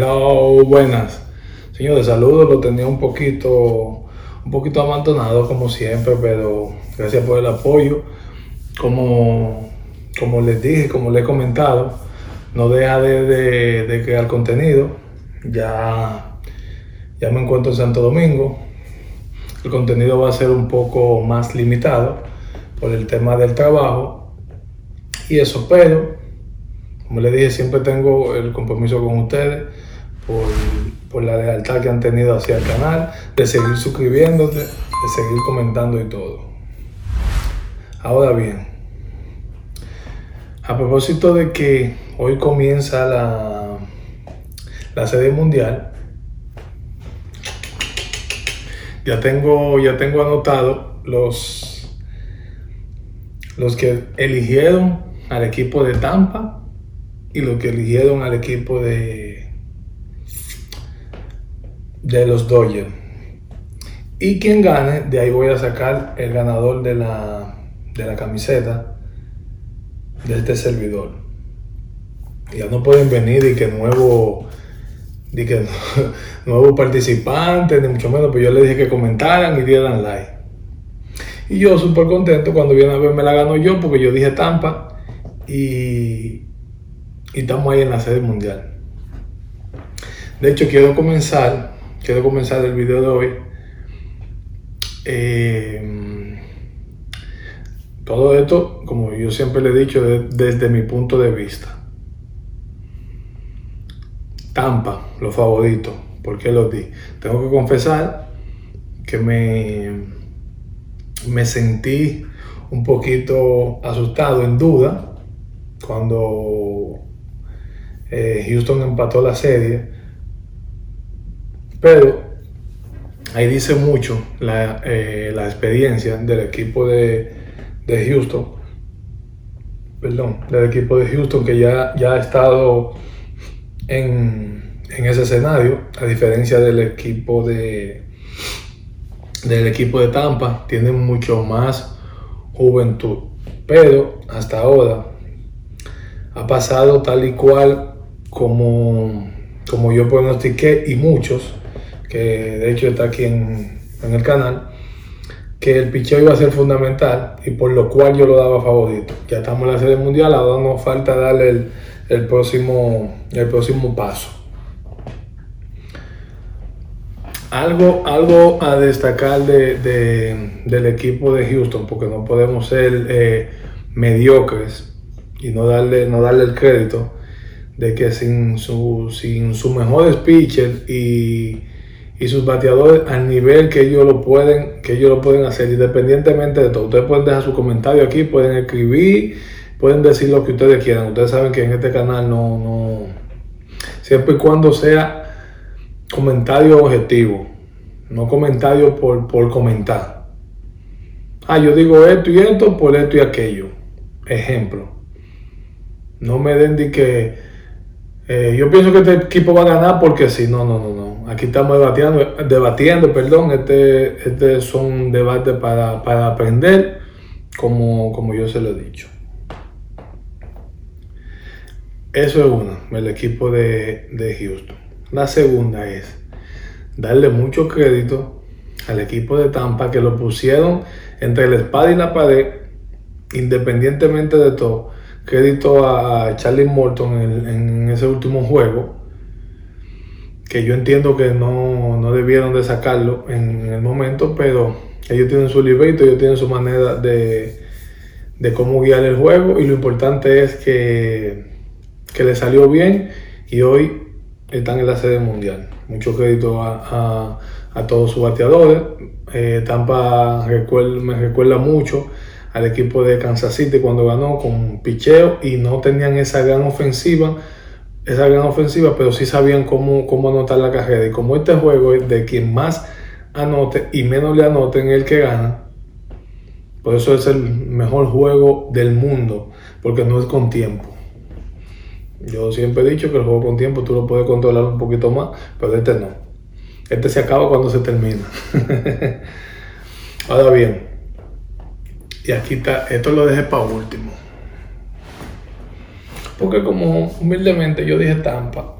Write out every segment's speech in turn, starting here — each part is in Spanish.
Hello, buenas. Señores, saludos, lo tenía un poquito, un poquito abandonado como siempre, pero gracias por el apoyo. Como, como les dije, como les he comentado, no deja de, de, crear contenido. Ya, ya me encuentro en Santo Domingo. El contenido va a ser un poco más limitado por el tema del trabajo y eso, pero como les dije, siempre tengo el compromiso con ustedes por, la lealtad que han tenido hacia el canal, de seguir suscribiéndote, de seguir comentando y todo. Ahora bien, a propósito de que hoy comienza la, la serie mundial, ya tengo, ya tengo anotado los, los que eligieron al equipo de Tampa y los que eligieron al equipo de de los Dodgers. Y quien gane, de ahí voy a sacar el ganador de la, de la camiseta de este servidor. Ya no pueden venir y que nuevo, y que nuevo participante, ni mucho menos, pero yo les dije que comentaran y dieran like. Y yo súper contento cuando viene a ver me la gano yo, porque yo dije Tampa y, y estamos ahí en la sede mundial. De hecho, quiero comenzar quiero comenzar el video de hoy. Eh, todo esto, como yo siempre le he dicho, desde mi punto de vista. Tampa, lo favorito. ¿Por qué lo di? Tengo que confesar que me, me sentí un poquito asustado, en duda, cuando eh, Houston empató la serie pero ahí dice mucho la, eh, experiencia del equipo de, Houston, perdón, del equipo de Houston que ya, ya ha estado en, ese escenario, a diferencia del equipo de, del equipo de Tampa, tienen mucho más juventud. Pero hasta ahora ha pasado tal y cual como, como yo pronostiqué y muchos que de hecho está aquí en, el canal, que el picheo iba a ser fundamental y por lo cual yo lo daba favorito. Ya estamos en la serie mundial, ahora nos falta darle el, próximo, el próximo paso. Algo, algo a destacar del equipo de Houston, porque no podemos ser eh, mediocres y no darle, no darle el crédito de que sin, su, sin sus mejores pitchers y y sus bateadores al nivel que ellos lo pueden, que ellos lo pueden hacer, independientemente de todo. Ustedes pueden dejar su comentario aquí, pueden escribir, pueden decir lo que ustedes quieran. Ustedes saben que en este canal no, no siempre y cuando sea comentario objetivo, no comentario por, por comentar. Ah, yo digo esto y esto por esto y aquello. Ejemplo. No me den de que eh, yo pienso que este equipo va a ganar porque si no, no, no, no. Aquí estamos debatiendo, debatiendo perdón. Este, este son debates para, para aprender, como, como yo se lo he dicho. Eso es uno, el equipo de, de Houston. La segunda es darle mucho crédito al equipo de Tampa que lo pusieron entre la espada y la pared, independientemente de todo crédito a Charlie Morton en, ese último juego, que yo entiendo que no, debieron de sacarlo en, el momento, pero ellos tienen su libreto, ellos tienen su manera de, de cómo guiar el juego y lo importante es que, que le salió bien y hoy están en la sede mundial. Mucho crédito a, todos sus bateadores. Eh, Tampa me recuerda mucho al equipo de Kansas City cuando ganó con picheo y no tenían esa gran ofensiva, esa gran ofensiva, pero sí sabían cómo, cómo anotar la carrera. Y como este juego es de quien más anote y menos le anoten el que gana, por eso es el mejor juego del mundo, porque no es con tiempo. Yo siempre he dicho que el juego con tiempo tú lo puedes controlar un poquito más, pero este no. Este se acaba cuando se termina. Ahora bien, y aquí está, esto lo dejé para último. Porque como humildemente yo dije Tampa.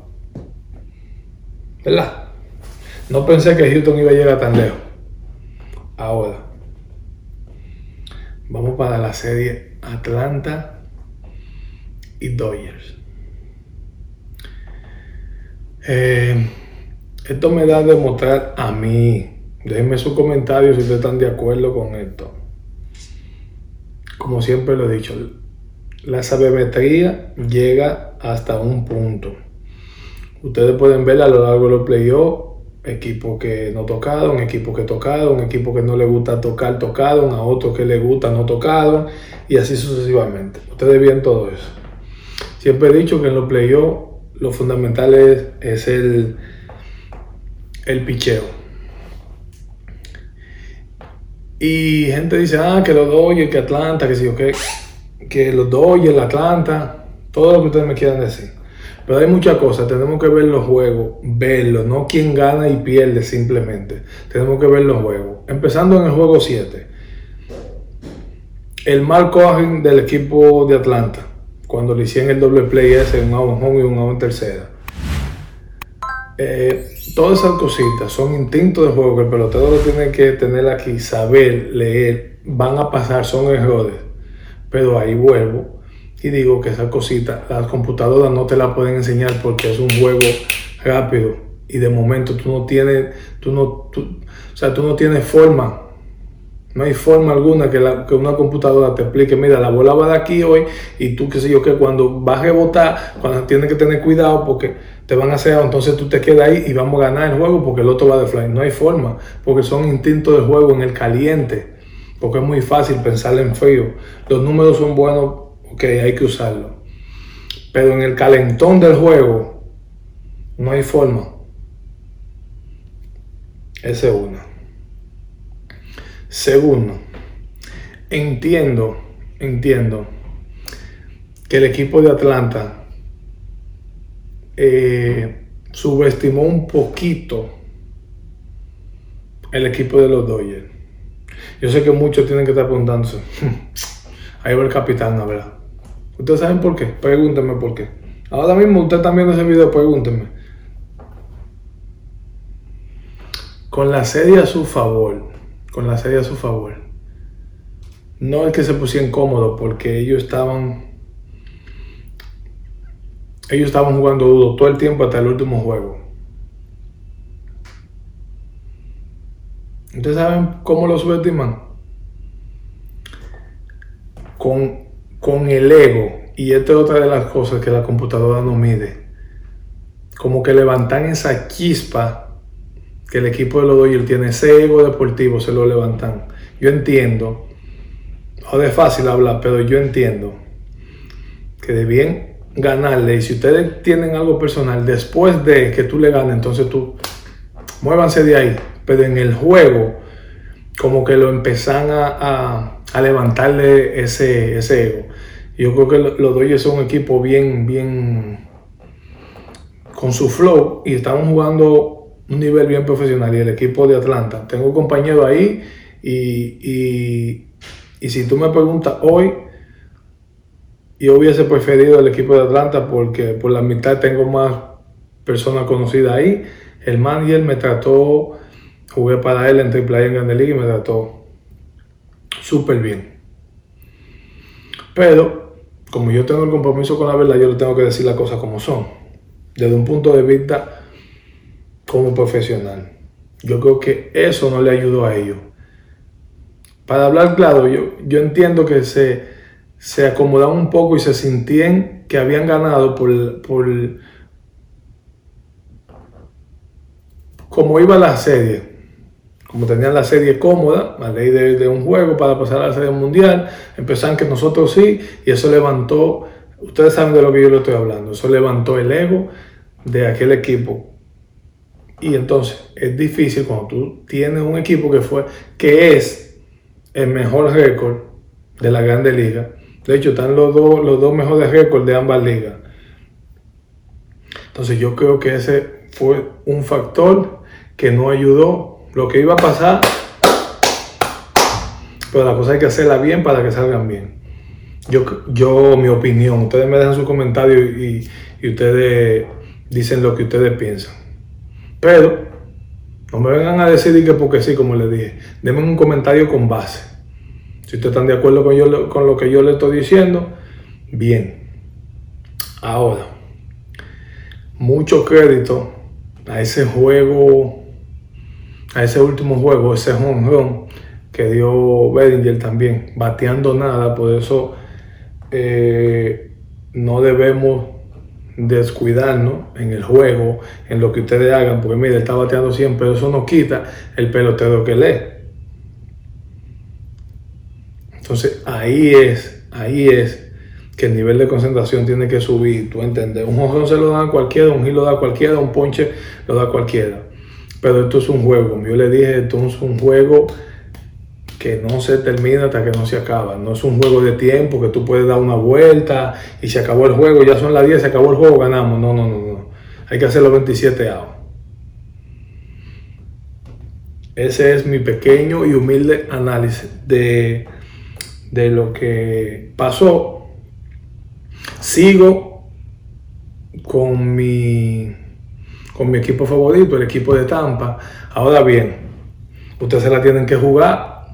¿Verdad? No pensé que Houston iba a llegar tan lejos. Ahora, vamos para la serie Atlanta y Dodgers. Eh, esto me da a demostrar a mí. Déjenme sus comentarios si ustedes están de acuerdo con esto. Como siempre lo he dicho, la sabermetría llega hasta un punto. Ustedes pueden ver a lo largo de los playoffs equipos que no tocaron, equipos que tocaron, equipos que no les gusta tocar, tocaron, a otros que les gusta, no tocaron, y así sucesivamente. Ustedes ven todo eso. Siempre he dicho que en los playoffs lo fundamental es, el, el picheo. Y gente dice, ah, que los Dodgers, que Atlanta, que sí, yo que, que los Dodgers, el Atlanta, todo lo que ustedes me quieran decir. Pero hay muchas cosas, tenemos que ver los juegos, verlos, no quién gana y pierde simplemente. Tenemos que ver los juegos. Empezando en el juego 7. El Mark Cohen del equipo de Atlanta, cuando le hicieron el doble play ese, un out home y un out en tercera. Eh, todas esas cositas son instintos de juego que el pelotero lo tiene que tener aquí, saber, leer, van a pasar, son errores. Pero ahí vuelvo y digo que esa cosita, las computadoras no te la pueden enseñar porque es un juego rápido y de momento tú no tienes, tú no, o sea, tú no tienes forma. No hay forma alguna que, la, que, una computadora te explique, mira, la bola va de aquí hoy y tú qué sé yo que cuando vas a rebotar, cuando tienes que tener cuidado porque te van a hacer, entonces tú te quedas ahí y vamos a ganar el juego porque el otro va de fly. No hay forma, porque son instintos de juego en el caliente, porque es muy fácil pensar en frío. Los números son buenos ok, hay que usarlo. Pero en el calentón del juego no hay forma. Ese es uno. Segundo, entiendo, entiendo que el equipo de Atlanta eh, subestimó un poquito el equipo de los Dodgers. Yo sé que muchos tienen que estar preguntándose, hmm, ahí va el capitán, la verdad. ¿Ustedes saben por qué? Pregúntenme por qué. Ahora mismo ustedes están viendo ese video, pregúntenme. Con la serie a su favor, con la serie a su favor. No es que se pusieran cómodos porque ellos estaban ellos estaban jugando duro todo el tiempo hasta el último juego. ¿Ustedes saben cómo lo subestiman? Con con el ego, y esta es otra de las cosas que la computadora no mide, como que levantan esa chispa que el equipo de los Dodgers tiene, ese ego deportivo se lo levantan. Yo entiendo, no es fácil hablar, pero yo entiendo que de bien ganarle, y si ustedes tienen algo personal, después de que tú le ganes, entonces tú, muévanse de ahí, pero en el juego, como que lo empezan a a levantarle ese, ese ego. Yo creo que los Dodgers son un equipo bien, bien con su flow y estamos jugando un nivel bien profesional. Y el equipo de Atlanta, tengo compañeros ahí y, y, si tú me preguntas hoy, yo hubiese preferido el equipo de Atlanta porque por la mitad tengo más personas conocidas ahí. El manager me trató, jugué para él en Triple A en Grande Liga y me trató súper bien. Pero, como yo tengo el compromiso con la verdad, yo le tengo que decir las cosas como son. Desde un punto de vista como profesional. Yo creo que eso no le ayudó a ellos. Para hablar claro, yo, yo entiendo que se, se acomodaron un poco y se sintían que habían ganado por, por como iba la serie como tenían la serie cómoda, la ley de, un juego para pasar a la serie mundial, empezaron que nosotros sí, y eso levantó, ustedes saben de lo que yo le estoy hablando, eso levantó el ego de aquel equipo. Y entonces es difícil cuando tú tienes un equipo que fue, que es el mejor récord de la Grande Liga. De hecho, están los dos, los dos mejores récords de ambas ligas. Entonces yo creo que ese fue un factor que no ayudó lo que iba a pasar, pero la cosa hay que hacerla bien para que salgan bien. Yo, yo mi opinión, ustedes me dejan su comentario y, y ustedes dicen lo que ustedes piensan. Pero no me vengan a decir que porque sí, como les dije. Denme un comentario con base. Si ustedes están de acuerdo con, yo, con lo que yo le estoy diciendo, bien. Ahora, mucho crédito a ese juego, a ese último juego, ese home que dio Bedinger también, bateando nada, por eso eh, no debemos descuidarnos en el juego, en lo que ustedes hagan, porque mire, está bateando siempre, pero eso no quita el pelotero que lee. Entonces ahí es, ahí es que el nivel de concentración tiene que subir, tú entiendes. Un jonrón se lo da a cualquiera, un gil lo da a cualquiera, un ponche lo da a cualquiera. Pero esto es un juego, yo le dije, esto es un juego que no se termina hasta que no se acaba. No es un juego de tiempo que tú puedes dar una vuelta y se acabó el juego, ya son las 10, se acabó el juego, ganamos. No, no, no, no. Hay que hacer los 27 a Ese es mi pequeño y humilde análisis de, de lo que pasó. Sigo con mi, con mi equipo favorito, el equipo de Tampa. Ahora bien, ustedes se la tienen que jugar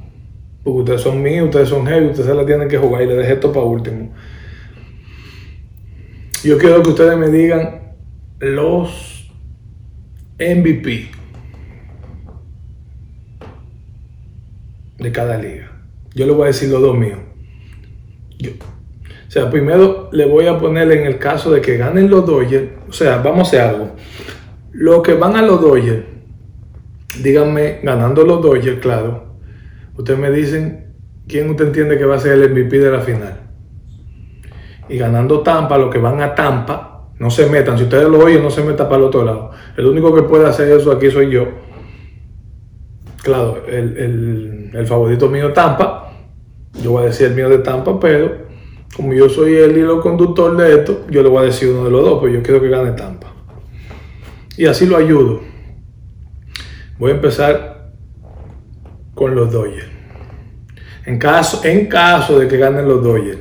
porque ustedes son míos, ustedes son heavy, ustedes se la tienen que jugar y les dejé esto para último. Yo quiero que ustedes me digan los MVP de cada liga. Yo les voy a decir los dos míos. o sea, primero le voy a poner en el caso de que ganen los Dodgers. O sea, vamos a hacer algo. Los que van a los Dodgers, díganme, ganando los Dodgers, claro Ustedes me dicen quién usted entiende que va a ser el MVP de la final. Y ganando Tampa, los que van a Tampa, no se metan. Si ustedes lo oyen, no se metan para el otro lado. El único que puede hacer eso aquí soy yo. Claro, el, el favorito mío Tampa. Yo voy a decir el mío de Tampa, pero como yo soy el hilo conductor de esto, yo le voy a decir uno de los dos, pues yo quiero que gane Tampa. Y así lo ayudo. Voy a empezar con los Dodgers. En caso, en caso de que ganen los Dodgers,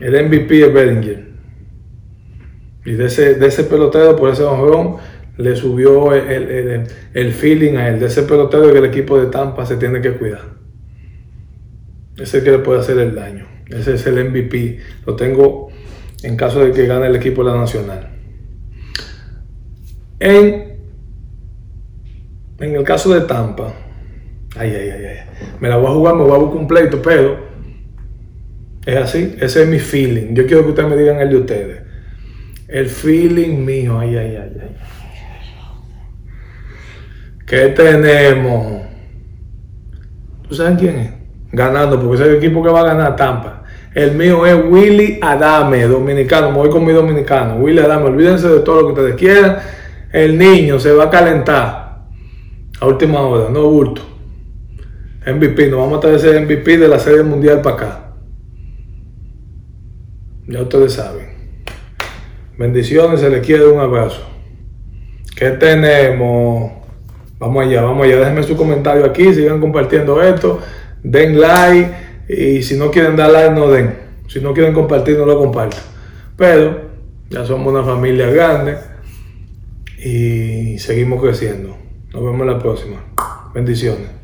el MVP es Bellinger. Y de ese, de ese pelotero, por ese honrón, le subió el, feeling a él. De ese pelotero que el equipo de Tampa se tiene que cuidar. Ese es el que le puede hacer el daño. Ese es el MVP. Lo tengo en caso de que gane el equipo de la Nacional. En, en el caso de Tampa, Ay, ay, ay, ay. Me la voy a jugar, me voy a buscar un pleito, pero es así. Ese es mi feeling. Yo quiero que ustedes me digan el de ustedes. El feeling mío. Ay, ay, ay, ay. ¿Qué tenemos? ¿Tú sabes quién es? Ganando, porque es el equipo que va a ganar Tampa. El mío es Willy Adame, dominicano. Me voy con mi dominicano. Willy Adame, olvídense de todo lo que ustedes quieran. El niño se va a calentar a última hora, no bulto. MVP, nos vamos a traer ese MVP de la Serie Mundial para acá. Ya ustedes saben. Bendiciones, se les quiere un abrazo. ¿Qué tenemos? Vamos allá, vamos allá. Déjenme su comentario aquí, sigan compartiendo esto, den like y si no quieren dar like, no den. Si no quieren compartir, no lo compartan. Pero ya somos una familia grande y seguimos creciendo. Nos vemos la próxima. Bendiciones.